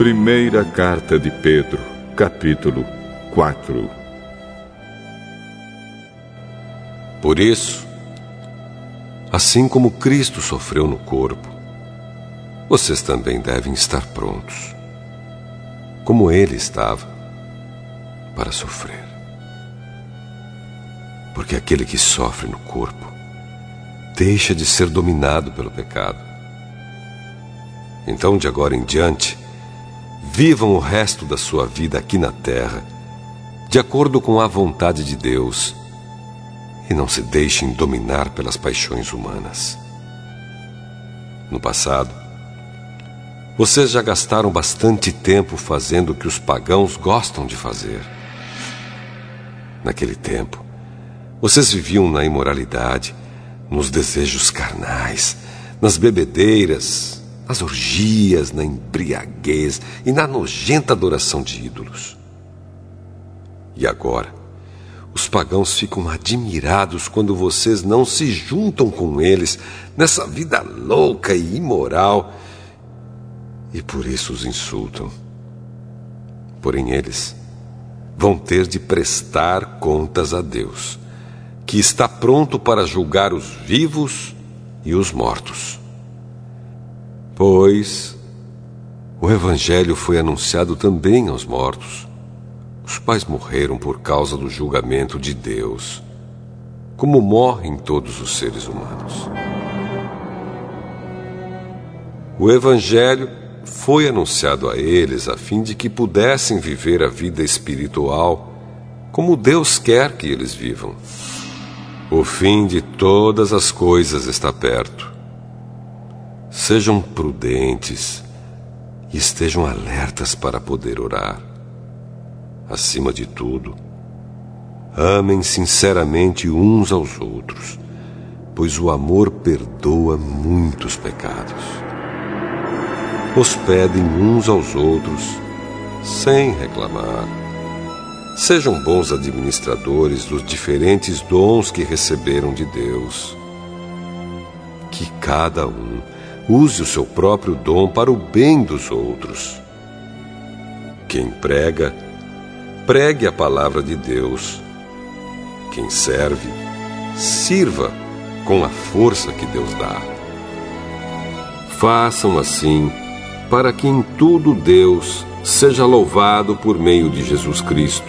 Primeira carta de Pedro, capítulo 4. Por isso, assim como Cristo sofreu no corpo, vocês também devem estar prontos, como ele estava, para sofrer. Porque aquele que sofre no corpo deixa de ser dominado pelo pecado. Então, de agora em diante, vivam o resto da sua vida aqui na terra, de acordo com a vontade de Deus e não se deixem dominar pelas paixões humanas. No passado, vocês já gastaram bastante tempo fazendo o que os pagãos gostam de fazer. Naquele tempo, vocês viviam na imoralidade, nos desejos carnais, nas bebedeiras, nas orgias, na embriaguez e na nojenta adoração de ídolos. E agora, os pagãos ficam admirados quando vocês não se juntam com eles nessa vida louca e imoral e por isso os insultam. Porém, eles vão ter de prestar contas a Deus, que está pronto para julgar os vivos e os mortos. Pois o Evangelho foi anunciado também aos mortos os quais morreram por causa do julgamento de Deus, como morrem todos os seres humanos. O Evangelho foi anunciado a eles a fim de que pudessem viver a vida espiritual como Deus quer que eles vivam. O fim de todas as coisas está perto. Sejam prudentes e estejam alertas para poder orar acima de tudo, amem sinceramente uns aos outros, pois o amor perdoa muitos pecados. Hospedem uns aos outros sem reclamar. Sejam bons administradores dos diferentes dons que receberam de Deus. Que cada um use o seu próprio dom para o bem dos outros. Quem prega, pregue a palavra de Deus. Quem serve, sirva com a força que Deus dá. Façam assim, para que em tudo Deus seja louvado por meio de Jesus Cristo,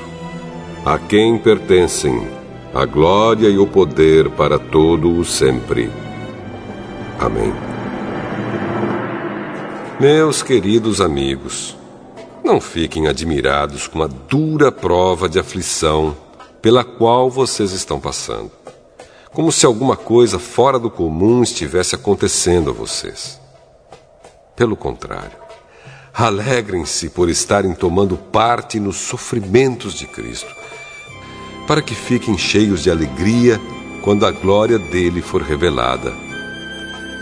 a quem pertencem a glória e o poder para todo o sempre. Amém. Meus queridos amigos, não fiquem admirados com a dura prova de aflição pela qual vocês estão passando, como se alguma coisa fora do comum estivesse acontecendo a vocês. Pelo contrário, alegrem-se por estarem tomando parte nos sofrimentos de Cristo, para que fiquem cheios de alegria quando a glória dele for revelada.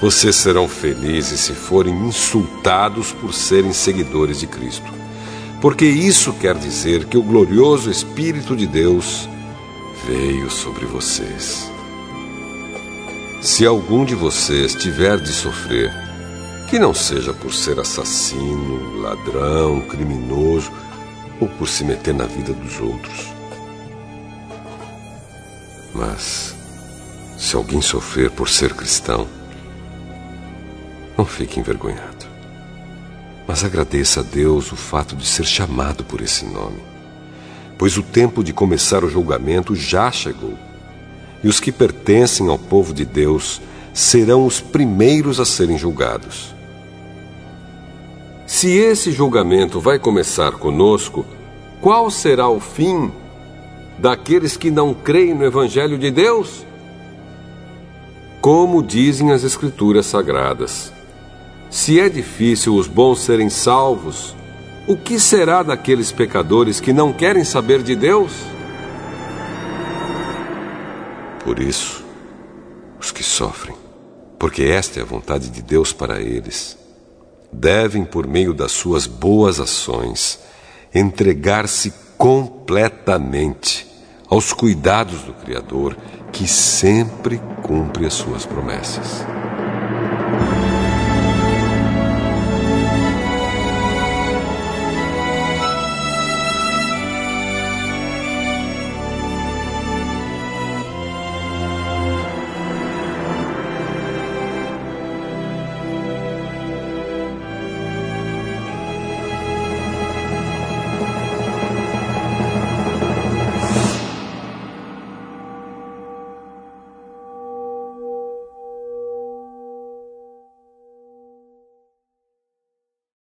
Vocês serão felizes se forem insultados por serem seguidores de Cristo porque isso quer dizer que o glorioso Espírito de Deus veio sobre vocês. Se algum de vocês tiver de sofrer, que não seja por ser assassino, ladrão, criminoso ou por se meter na vida dos outros. Mas, se alguém sofrer por ser cristão, não fique envergonhado mas agradeça a Deus o fato de ser chamado por esse nome, pois o tempo de começar o julgamento já chegou, e os que pertencem ao povo de Deus serão os primeiros a serem julgados. Se esse julgamento vai começar conosco, qual será o fim daqueles que não creem no Evangelho de Deus? Como dizem as Escrituras Sagradas. Se é difícil os bons serem salvos, o que será daqueles pecadores que não querem saber de Deus? Por isso, os que sofrem, porque esta é a vontade de Deus para eles, devem, por meio das suas boas ações, entregar-se completamente aos cuidados do Criador, que sempre cumpre as suas promessas.